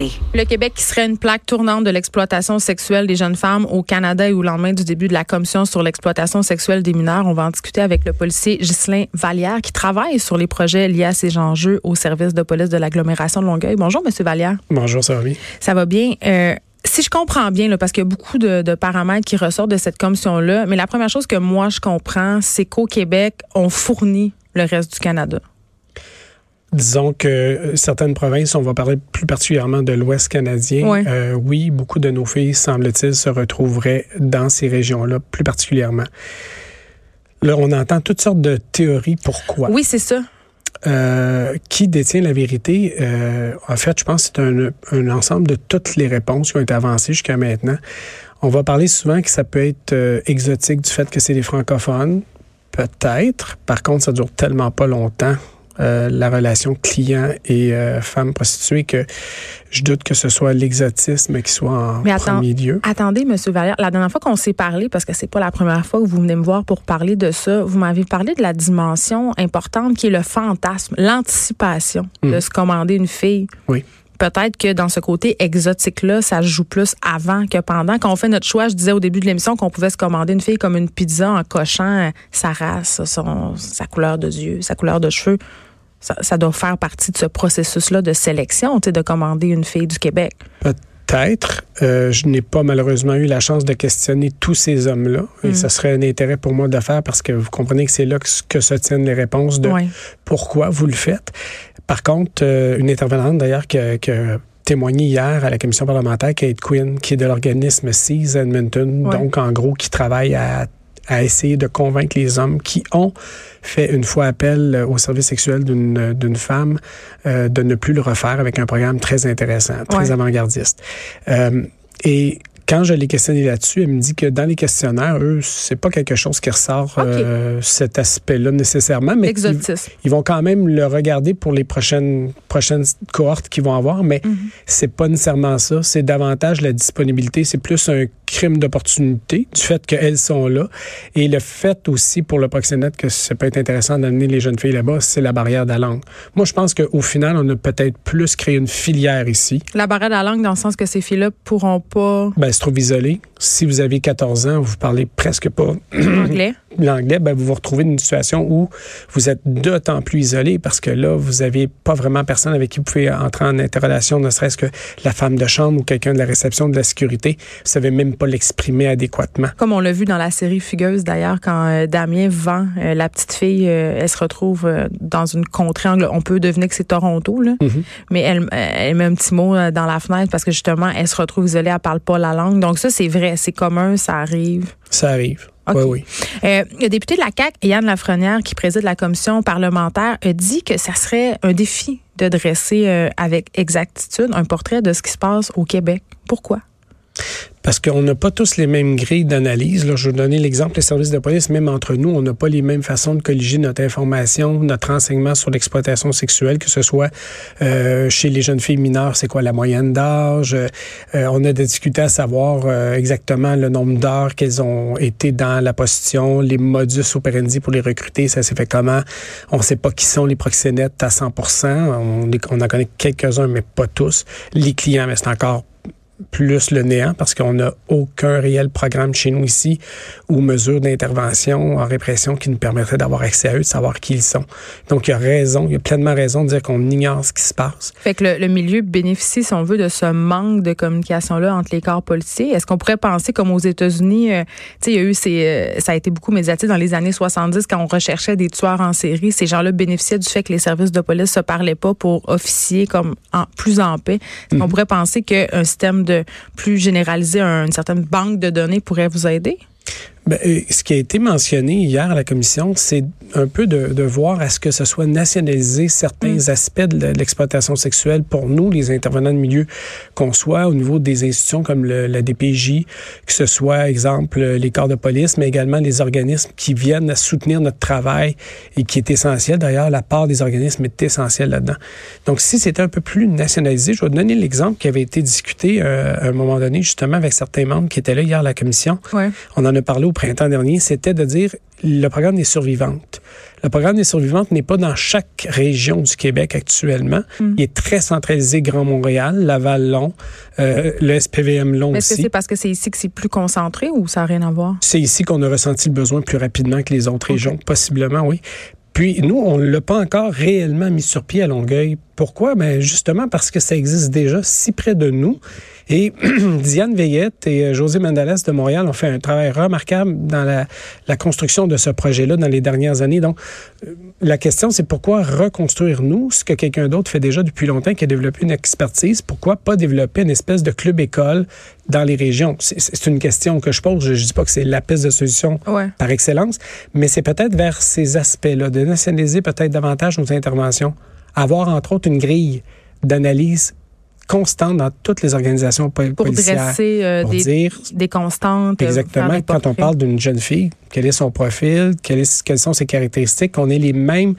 Le Québec qui serait une plaque tournante de l'exploitation sexuelle des jeunes femmes au Canada et au lendemain du début de la commission sur l'exploitation sexuelle des mineurs. On va en discuter avec le policier Ghislain Vallière qui travaille sur les projets liés à ces enjeux au service de police de l'agglomération de Longueuil. Bonjour, Monsieur Vallière. Bonjour, ça va bien? Ça va bien. Euh, si je comprends bien, là, parce qu'il y a beaucoup de, de, paramètres qui ressortent de cette commission-là, mais la première chose que moi je comprends, c'est qu'au Québec, on fournit le reste du Canada. Disons que euh, certaines provinces, on va parler plus particulièrement de l'Ouest canadien. Oui. Euh, oui, beaucoup de nos filles, semble-t-il, se retrouveraient dans ces régions-là, plus particulièrement. Là, on entend toutes sortes de théories. Pourquoi? Oui, c'est ça. Euh, qui détient la vérité? Euh, en fait, je pense que c'est un, un, ensemble de toutes les réponses qui ont été avancées jusqu'à maintenant. On va parler souvent que ça peut être euh, exotique du fait que c'est des francophones. Peut-être. Par contre, ça dure tellement pas longtemps. Euh, la relation client et euh, femme prostituée que je doute que ce soit l'exotisme qui soit en Mais premier lieu. Attendez, Monsieur Valère, la dernière fois qu'on s'est parlé, parce que c'est pas la première fois que vous venez me voir pour parler de ça, vous m'avez parlé de la dimension importante qui est le fantasme, l'anticipation mmh. de se commander une fille. Oui peut-être que dans ce côté exotique-là, ça se joue plus avant que pendant. Quand on fait notre choix, je disais au début de l'émission qu'on pouvait se commander une fille comme une pizza en cochant sa race, son, sa couleur de yeux, sa couleur de cheveux. Ça, ça, doit faire partie de ce processus-là de sélection, de commander une fille du Québec. Peut-être. Euh, je n'ai pas malheureusement eu la chance de questionner tous ces hommes-là. Et Mm. ce serait un intérêt pour moi de faire parce que vous comprenez que c'est là que, que, se tiennent les réponses de Oui. pourquoi vous le faites. Par contre, euh, une intervenante d'ailleurs qui a témoigné hier à la commission parlementaire, Kate Quinn, qui est de l'organisme Seas Edmonton, Ouais. donc en gros qui travaille à à essayer de convaincre les hommes qui ont fait une fois appel au service sexuel d'une d'une femme euh, de ne plus le refaire avec un programme très intéressant, très Ouais. avant-gardiste. Euh, et quand je l'ai questionné là-dessus, elle me dit que dans les questionnaires, eux, c'est pas quelque chose qui ressort euh, cet aspect-là nécessairement, mais ils, vont quand même le regarder pour les prochaines prochaines cohortes qu'ils vont avoir, mais Mhm. c'est pas nécessairement ça. C'est davantage la disponibilité. C'est plus un crime d'opportunité du fait qu'elles sont là. Et le fait aussi pour le proxénète que ça peut être intéressant d'amener les jeunes filles là-bas, c'est la barrière de la langue. Moi, je pense qu'au final, on a peut-être plus créé une filière ici. La barrière de la langue, dans le sens que ces filles-là pourront pas Ben, se trouve isolé. Si vous avez 14 ans, vous parlez presque pas anglais. l'anglais, ben, vous vous retrouvez dans une situation où vous êtes d'autant plus isolé parce que là, vous n'avez pas vraiment personne avec qui vous pouvez entrer en interrelation, ne serait-ce que la femme de chambre ou quelqu'un de la réception de la sécurité. Vous savez même pas l'exprimer adéquatement. Comme on l'a vu dans la série Fugueuse, d'ailleurs, quand euh, Damien vend euh, la petite fille, euh, elle se retrouve dans une contrée anglo. On peut deviner que c'est Toronto, là. Mhm. Mais elle, elle met un petit mot dans la fenêtre parce que justement, elle se retrouve isolée, elle parle pas la langue. Donc ça, c'est vrai, c'est commun, ça arrive. Ça arrive. Oui, oui. Euh, le député de la CAQ, Yann Lafrenière, qui préside la commission parlementaire, a dit que ça serait un défi de dresser euh, avec exactitude un portrait de ce qui se passe au Québec. Pourquoi? Parce qu'on n'a pas tous les mêmes grilles d'analyse. Là, je vais vous donner l'exemple des services de police. Même entre nous, on n'a pas les mêmes façons de colliger notre information, notre renseignement sur l'exploitation sexuelle, que ce soit euh, chez les jeunes filles mineures, c'est quoi la moyenne d'âge? Euh, on a discuté à savoir euh, exactement le nombre d'heures qu'elles ont été dans la position, les modus operandi pour les recruter, ça s'est fait comment? On ne sait pas qui sont les proxénètes à 100 On, on en connaît quelques-uns, mais pas tous. Les clients, mais c'est encore plus le néant parce qu'on n'a aucun réel programme chez nous ici ou mesure d'intervention en répression qui nous permettrait d'avoir accès à eux, de savoir qui ils sont. Donc, il y a raison, il y a pleinement raison de dire qu'on ignore ce qui se passe. Fait que le, le milieu bénéficie, si on veut, de ce manque de communication-là entre les corps policiers. Est-ce qu'on pourrait penser, comme aux États-Unis, euh, tu sais, il y a eu ces, euh, ça a été beaucoup médiatisé dans les années 70 quand on recherchait des tueurs en série. Ces gens-là bénéficiaient du fait que les services de police se parlaient pas pour officier comme en, plus en paix. Est-ce qu'on Mhm. pourrait penser qu'un système de plus généralisé, un- une certaine banque de données pourrait vous aider? Ben, euh, ce qui a été mentionné hier à la commission, c'est un peu de, de voir à ce que ce soit nationalisé certains Mm. aspects de l'exploitation sexuelle pour nous, les intervenants de milieu, qu'on soit au niveau des institutions comme le- la DPJ, que ce soit, exemple, les corps de police, mais également les organismes qui viennent à soutenir notre travail et qui est essentiel. D'ailleurs, la part des organismes est essentielle là-dedans. Donc, si c'était un peu plus nationalisé, je vais donner l'exemple qui avait été discuté euh, à un moment donné, justement, avec certains membres qui étaient là hier à la commission Ouais. on en a parlé au printemps dernier, c'était de dire le programme des survivantes. Le programme des survivantes n'est pas dans chaque région du Québec actuellement. Mm. Il est très centralisé Grand Montréal, Laval-Long, euh, le SPVM Long Est-ce que c'est parce que c'est ici que c'est plus concentré ou ça n'a rien à voir? C'est ici qu'on a ressenti le besoin plus rapidement que les autres régions, possiblement, oui. Puis nous, on ne l'a pas encore réellement mis sur pied à Longueuil. Pourquoi? Ben justement parce que ça existe déjà si près de nous. Et Diane Veillette et euh, José Mandales de Montréal ont fait un travail remarquable dans la, la construction de ce projet-là dans les dernières années. Donc, euh, la question, c'est pourquoi reconstruire nous ce que quelqu'un d'autre fait déjà depuis longtemps, qui a développé une expertise? Pourquoi pas développer une espèce de club-école dans les régions? C'est une question que je pose. Je ne dis pas que c'est la piste de solution par excellence, mais c'est peut-être vers ces aspects-là, de nationaliser peut-être davantage nos interventions, avoir entre autres une grille d'analyse constante dans toutes les organisations policières. Pour dresser euh, des, dire, des constantes. Euh, exactement. Quand on parle d'une jeune fille, quel est son profil, quelles sont ses caractéristiques, qu'on ait les mêmes,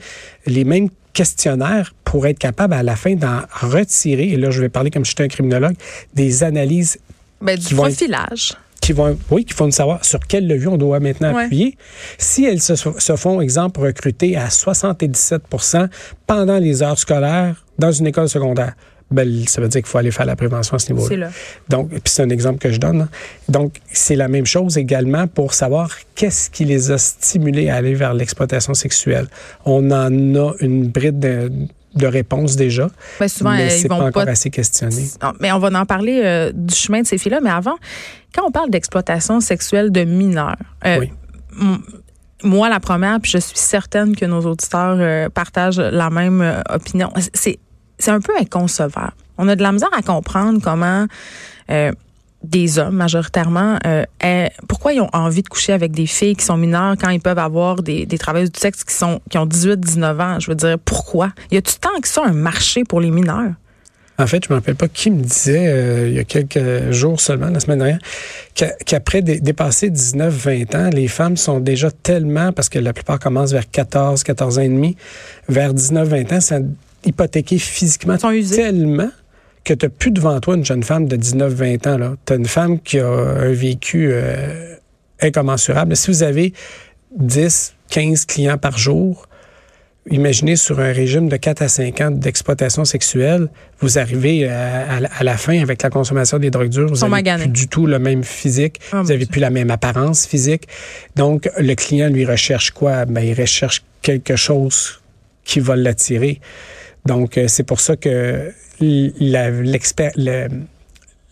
les mêmes questionnaires pour être capable à la fin d'en retirer, et là je vais parler comme si j'étais un criminologue, des analyses. Ben, du profilage. Qui vont, oui, qui font savoir sur quel levier on doit maintenant appuyer. Si elles se, se, font, exemple, recruter à 77% pendant les heures scolaires dans une école secondaire, ben, ça veut dire qu'il faut aller faire la prévention à ce niveau-là. Donc, puis c'est un exemple que je donne. Donc, c'est la même chose également pour savoir qu'est-ce qui les a stimulés à aller vers l'exploitation sexuelle. On en a une bride de, réponse déjà. Ben, souvent, mais c'est pas encore assez questionné. mais on va en parler euh, du chemin de ces filles-là. Mais avant, quand on parle d'exploitation sexuelle de mineurs, euh, moi, la première, puis je suis certaine que nos auditeurs euh, partagent la même opinion. C'est c'est un peu inconcevable. On a de la misère à comprendre comment euh, des hommes majoritairement, euh, pourquoi ils ont envie de coucher avec des filles qui sont mineures quand ils peuvent avoir des, des travailleuses du sexe qui sont qui ont 18-19 ans? Je veux dire, pourquoi? Y a-tu tant que ça un marché pour les mineurs? En fait, je me rappelle pas qui me disait euh, il y a quelques jours seulement, la semaine dernière, qu'après dépasser 19-20 ans, les femmes sont déjà tellement, parce que la plupart commencent vers 14, 14 ans et demi, vers 19-20 ans, ça hypothéqués physiquement tellement que tu n'as plus devant toi une jeune femme de 19-20 ans. Tu as une femme qui a un vécu euh, incommensurable. Si vous avez 10, 15 clients par jour, imaginez sur un régime de 4 à 5 ans d'exploitation sexuelle, vous arrivez à, la fin avec la consommation des drogues dures, vous n'avez plus du tout le même physique, oh, vous n'avez plus la même apparence physique. Donc, le client lui recherche quoi? Ben, il recherche quelque chose qui va l'attirer. Donc, euh, c'est pour ça que l'expert, le,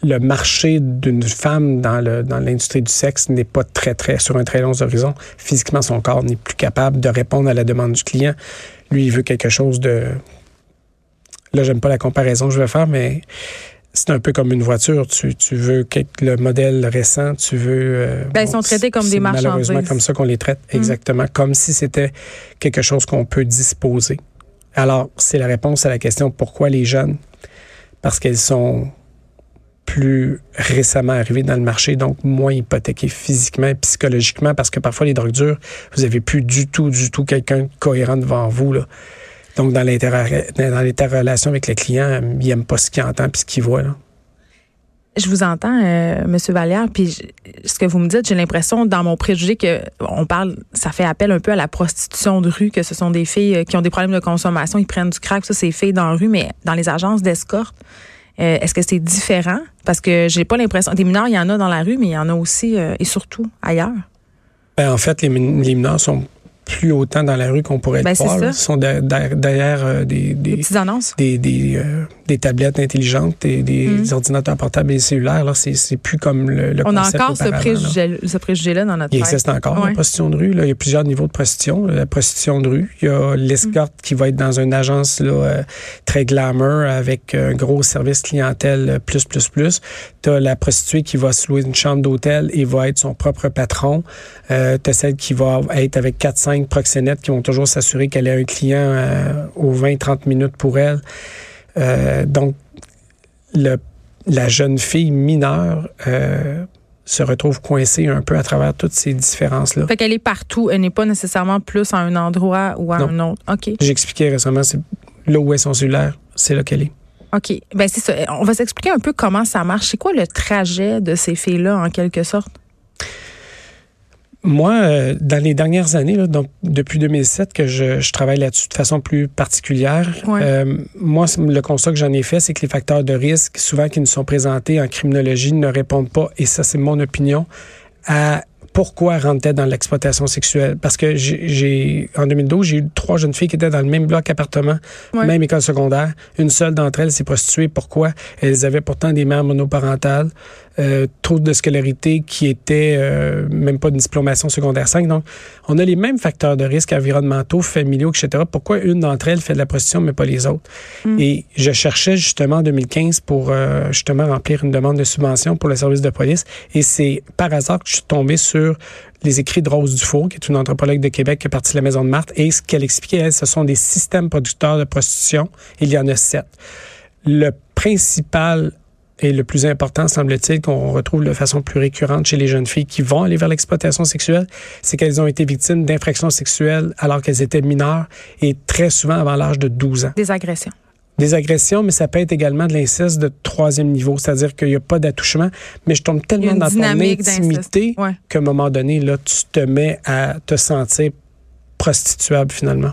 le, marché d'une femme dans, le, dans l'industrie du sexe n'est pas très, très sur un très long horizon. Physiquement, son corps n'est plus capable de répondre à la demande du client. Lui, il veut quelque chose de... Là, j'aime pas la comparaison que je vais faire, mais c'est un peu comme une voiture. Tu, tu veux le modèle récent, tu veux. Euh, ben, ils sont traités comme des marchandises. Malheureusement, comme ça qu'on les traite, mm. exactement, comme si c'était quelque chose qu'on peut disposer. Alors, c'est la réponse à la question pourquoi les jeunes? Parce qu'elles sont plus récemment arrivées dans le marché, donc moins hypothéquées physiquement et psychologiquement, parce que parfois les drogues dures, vous avez plus du tout, du tout quelqu'un cohérent devant vous. Là. Donc, dans l'interrelation avec le client, il n'aime pas ce qu'il entend puis ce qu'il voit. Là. Je vous entends, euh, Monsieur Vallière, puis ce que vous me dites, j'ai l'impression dans mon préjugé que on parle, ça fait appel un peu à la prostitution de rue, que ce sont des filles euh, qui ont des problèmes de consommation, ils prennent du crack, ça c'est filles dans la rue, mais dans les agences d'escorte, euh, est-ce que c'est différent? Parce que j'ai pas l'impression, des mineurs, il y en a dans la rue, mais il y en a aussi et surtout ailleurs. Ben, en fait, les mineurs sont plus autant dans la rue qu'on pourrait ben, le voir. Ils sont derrière, euh, des, des, petites annonces. Des, des, euh, des tablettes intelligentes et des, mm. ordinateurs portables et cellulaires. Là, c'est, c'est plus comme le, le On a encore ce, préjugé, ce préjugé-là dans notre Il existe encore, la prostitution de rue. Là. Il y a plusieurs niveaux de prostitution. La prostitution de rue, il y a l'escorte qui va être dans une agence là, euh, très glamour avec un gros service clientèle plus, plus, plus. Tu as la prostituée qui va se louer une chambre d'hôtel et va être son propre patron. Tu as celle qui va être avec 4-5 proxénètes qui vont toujours s'assurer qu'elle ait un client euh, aux 20-30 minutes pour elle. Euh, donc, la jeune fille mineure euh, se retrouve coincée un peu à travers toutes ces différences-là. Fait qu'elle est partout. Elle n'est pas nécessairement plus à un endroit ou à un autre. OK. J'ai expliqué récemment, c'est là où est son cellulaire, c'est là qu'elle est. OK. Ben c'est ça. On va s'expliquer un peu comment ça marche. C'est quoi le trajet de ces filles-là, en quelque sorte? Moi, euh, dans les dernières années, là, donc depuis 2007 que je, je travaille là-dessus de façon plus particulière, Ouais. euh, moi, le constat que j'en ai fait, c'est que les facteurs de risque, souvent qui nous sont présentés en criminologie, ne répondent pas, et ça c'est mon opinion, à pourquoi rentrer dans l'exploitation sexuelle? Parce que j'ai, j'ai- en 2012, j'ai eu trois jeunes filles qui étaient dans le même bloc appartement, Ouais. même école secondaire. Une seule d'entre elles s'est prostituée. Pourquoi? Elles avaient pourtant des mères monoparentales, euh, trop de scolarité qui était euh, même pas de diplomation secondaire 5. Donc, on a les mêmes facteurs de risque environnementaux, familiaux, etc. Pourquoi une d'entre elles fait de la prostitution, mais pas les autres? Mm. Et je cherchais justement en 2015 pour euh, justement remplir une demande de subvention pour le service de police. Et c'est par hasard que je suis tombé sur les écrits de Rose Dufour, qui est une anthropologue de Québec qui est partie de la Maison de Marthe. Et ce qu'elle expliquait, elle, ce sont des systèmes producteurs de prostitution. Il y en a sept. Le principal et le plus important, semble-t-il, qu'on retrouve de façon plus récurrente chez les jeunes filles qui vont aller vers l'exploitation sexuelle, c'est qu'elles ont été victimes d'infractions sexuelles alors qu'elles étaient mineures et très souvent avant l'âge de 12 ans. Des agressions. Des agressions, mais ça peut être également de l'inceste de troisième niveau, c'est-à-dire qu'il n'y a pas d'attouchement, mais je tombe tellement dans ton intimité Ouais. qu'à un moment donné, là, tu te mets à te sentir prostituable finalement.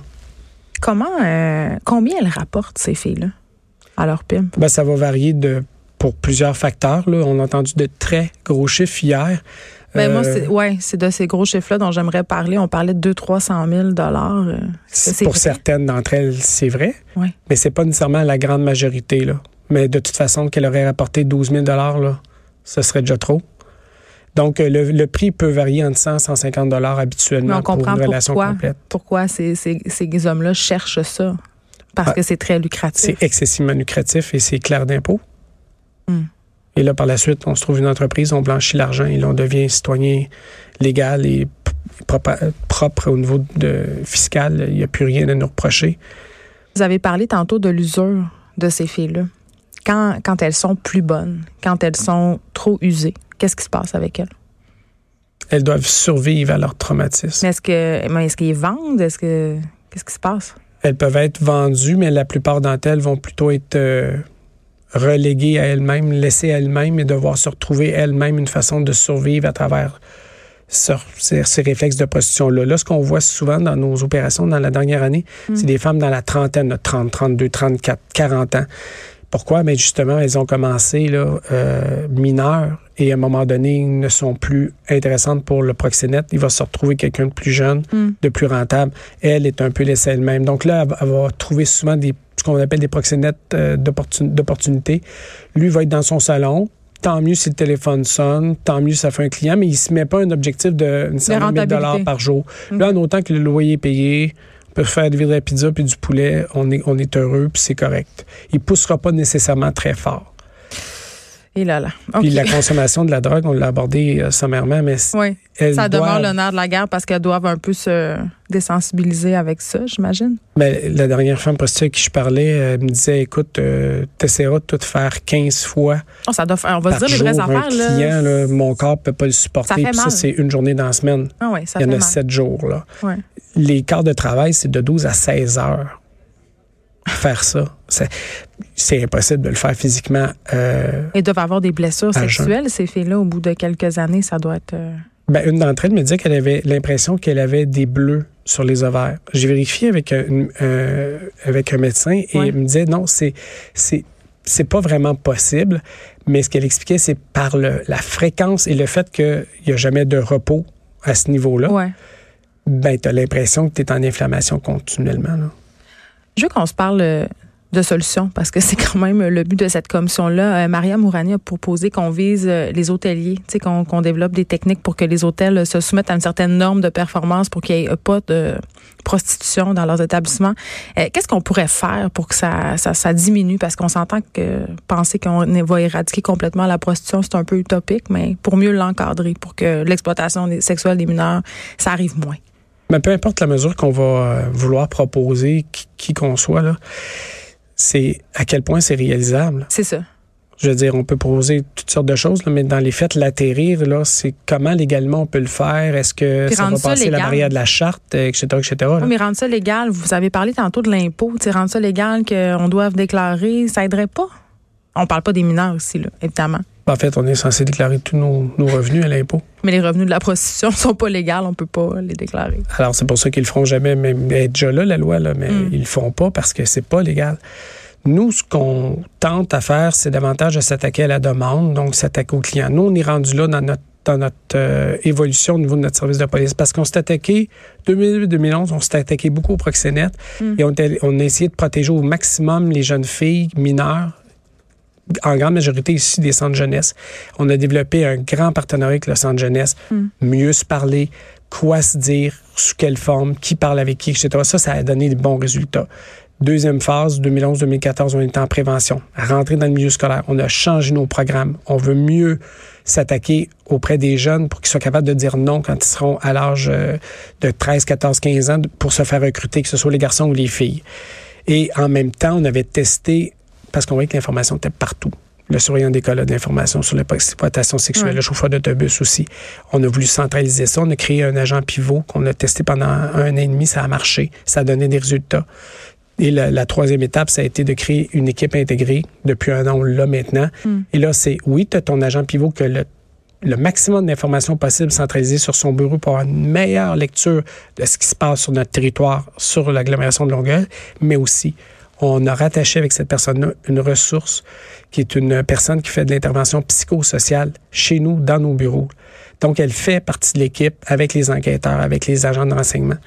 Comment, euh, combien elles rapportent, ces filles-là, à leur pimp? Ben, ça va varier de pour plusieurs facteurs. Là. On a entendu de très gros chiffres hier. Ben, moi, Euh, c'est, ouais, de ces gros chiffres-là dont j'aimerais parler. On parlait de 200-300 000 dollars. euh, pour vrai? certaines d'entre elles, c'est vrai, Ouais. mais c'est pas nécessairement la grande majorité. Là. Mais de toute façon, qu'elle aurait rapporté 12 000 là, ce serait déjà trop. Donc, euh, le, le prix peut varier entre 100 et 150 habituellement Mais on pour comprend une relation pourquoi. complète. Pourquoi ces, ces, ces hommes-là cherchent ça? Parce Ah, que c'est très lucratif. C'est excessivement lucratif et c'est clair d'impôt. Hmm. Et là, par la suite, on se trouve une entreprise, on blanchit l'argent et là, on devient citoyen légal et propre, propre au niveau de, fiscal. Il n'y a plus rien à nous reprocher. Vous avez parlé tantôt de l'usure de ces filles-là. Quand, quand elles sont plus bonnes, quand elles sont trop usées, qu'est-ce qui se passe avec elles? Elles doivent survivre à leur traumatisme. Mais est-ce que est-ce qu'ils vendent? Est-ce que qu'est-ce qui se passe? Elles peuvent être vendues, mais la plupart d'entre elles vont plutôt être euh, reléguées à elles-mêmes, laissées à elles-mêmes et devoir se retrouver elles-mêmes une façon de survivre à travers ce- ces, réflexes de prostitution-là. Là, ce qu'on voit souvent dans nos opérations dans la dernière année, Mm. c'est des femmes dans la trentaine, là, 30, 32, 34, 40 ans. Pourquoi? Mais justement, elles ont commencé là, euh, mineures et à un moment donné, ne sont plus intéressantes pour le proxénète. Il va se retrouver quelqu'un de plus jeune, Mm. de plus rentable. Elle est un peu laissée elle-même. Donc là, elle va- trouver souvent des, qu'on appelle des proxénètes euh, d'opportun- d'opportunité. Lui va être dans son salon. Tant mieux si le téléphone sonne, tant mieux si ça fait un client, mais il se met pas un objectif de une centaine de rentabilité. dollars par jour. Mm. Là, en autant que le loyer est payé, on peut faire de la pizza puis du poulet, on est, on est heureux puis c'est correct. Il poussera pas nécessairement très fort. Et là là. Puis la consommation de la drogue, on l'a abordé euh, sommairement, mais Oui, ça demeure doivent- l'honneur de la guerre parce qu'elles doivent un peu se désensibiliser avec ça, j'imagine. Ben, la dernière femme prostituée à qui je parlais euh, me disait, écoute, euh, t'essaieras de tout faire 15 fois Oh, ça doit faire- on va se dire les vraies affaires client. là. là, mon corps peut pas le supporter. Ça fait Puis ça, c'est une journée dans la semaine. Ah ouais, ça Il y en a mal. 7 jours. Là. Les quarts de travail, c'est de 12 à 16 heures. Faire ça, c'est, impossible de le faire physiquement. Euh, Elles doivent avoir des blessures sexuelles, ces filles-là, au bout de quelques années, ça doit être. euh, Ben, une d'entre elles me disait qu'elle avait l'impression qu'elle avait des bleus sur les ovaires. J'ai vérifié avec un, euh, avec un médecin et Ouais. il me disait non, c'est c'est c'est pas vraiment possible. Mais ce qu'elle expliquait, c'est par le, la fréquence et le fait qu'il n'y a jamais de repos à ce niveau-là. Ouais. Ben, tu as l'impression que tu es en inflammation continuellement. là. Je veux qu'on se parle euh, de solutions parce que c'est quand même le but de cette commission-là. Euh, Maria Mourani a proposé qu'on vise euh, les hôteliers, qu'on développe des techniques pour que les hôtels se soumettent à une certaine norme de performance pour qu'il n'y ait pas de prostitution dans leurs établissements. Qu'est-ce qu'on pourrait faire pour que ça, diminue? Parce qu'on s'entend que penser qu'on va éradiquer complètement la prostitution, c'est un peu utopique, mais pour mieux l'encadrer, pour que l'exploitation sexuelle des mineurs, ça arrive moins. Mais peu importe la mesure qu'on va euh, vouloir proposer, qui, qu'on soit, là, c'est à quel point c'est réalisable. C'est ça. Je veux dire, on peut proposer toutes sortes de choses, là, mais dans les faits, l'atterrir, là, c'est comment légalement on peut le faire. Est-ce que Puis ça va ça passer la barrière de la charte, etc., etc. là? Oui, mais rendre ça légal, vous avez parlé tantôt de l'impôt, rendre ça légal qu'on doit déclarer, ça aiderait pas? On parle pas des mineurs aussi, là, évidemment. En fait, on est censé déclarer tous nos, revenus à l'impôt. Mais les revenus de la prostitution ne sont pas légaux, on ne peut pas les déclarer. Alors, c'est pour ça qu'ils le feront jamais, mais, mais déjà là, la loi, là, mais mm. ils le font pas parce que c'est pas légal. Nous, ce qu'on tente à faire, c'est davantage de s'attaquer à la demande, donc s'attaquer aux clients. Nous, on est rendu là dans notre dans notre euh, évolution au niveau de notre service de police. Parce qu'on s'est attaqué, 2008-2011, on s'est attaqué beaucoup aux proxénètes mm. et on, on, a essayé de protéger au maximum les jeunes filles mineures en grande majorité ici des centres jeunesse. On a développé un grand partenariat avec le centre jeunesse, mm. mieux se parler, quoi se dire, sous quelle forme, qui parle avec qui, etc. Ça, ça a donné des bons résultats. Deuxième phase, 2011-2014, on est en prévention. Rentrer dans le milieu scolaire. On a changé nos programmes. On veut mieux s'attaquer auprès des jeunes pour qu'ils soient capables de dire non quand ils seront à l'âge euh, de 13, 14, 15 ans pour se faire recruter, que ce soit les garçons ou les filles. Et en même temps, on avait testé parce qu'on voyait que l'information était partout. Le surveillant d'école a d'informations sur l'exploitation sexuelle, le chauffeur d'autobus aussi. On a voulu centraliser ça. On a créé un agent pivot qu'on a testé pendant un an et demi. Ça a marché. Ça a donné des résultats. Et la, troisième étape, ça a été de créer une équipe intégrée. Depuis un an, on l'a maintenant. Hmm. Et là, c'est oui, tu as ton agent pivot que le, le maximum d'informations possibles centralisées sur son bureau pour avoir une meilleure lecture de ce qui se passe sur notre territoire, sur l'agglomération de Longueuil, mais aussi on a rattaché avec cette personne-là une ressource qui est une personne qui fait de l'intervention psychosociale chez nous, dans nos bureaux. Donc, elle fait partie de l'équipe avec les enquêteurs, avec les agents de renseignement.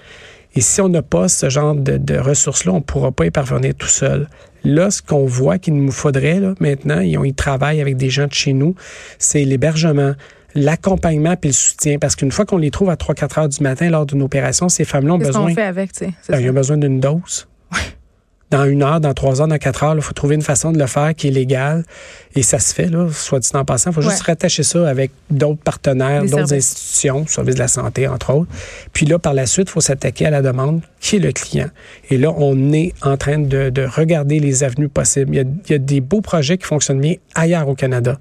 Et si on n'a pas ce genre de, ressources-là, on ne pourra pas y parvenir tout seul. Là, ce qu'on voit qu'il nous faudrait là, maintenant, et on y travaille avec des gens de chez nous, c'est l'hébergement, l'accompagnement puis le soutien. Parce qu'une fois qu'on les trouve à 3-4 heures du matin lors d'une opération, ces femmes-là ont besoin. Qu'est-ce qu'on fait avec, tu sais? Ben, ils ont besoin d'une dose dans une heure, dans trois heures, dans quatre heures. Il faut trouver une façon de le faire qui est légale. Et ça se fait, là, soit dit en passant. Il faut juste rattacher ça avec d'autres partenaires, d'autres institutions, service de la santé, entre autres. Puis là, par la suite, il faut s'attaquer à la demande qui est le client. Et là, on est en train de, de regarder les avenues possibles. Il y, a, il y a des beaux projets qui fonctionnent bien ailleurs au Canada.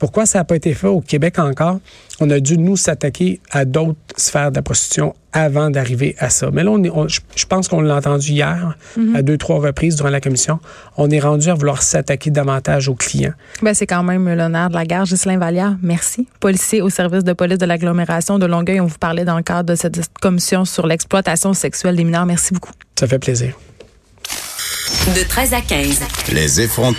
Pourquoi ça n'a pas été fait au Québec encore? On a dû, nous, s'attaquer à d'autres sphères de la prostitution avant d'arriver à ça. Mais là, on, je, pense qu'on l'a entendu hier, mhm. à deux, trois reprises durant la commission. On est rendu à vouloir s'attaquer davantage aux clients. Ben, c'est quand même l'honneur de la gare. Ghislain Vallière, merci. Policier au service de police de l'agglomération de Longueuil. On vous parlait dans le cadre de cette commission sur l'exploitation sexuelle des mineurs. Merci beaucoup. Ça fait plaisir. De 13 à 15. Les effrontés.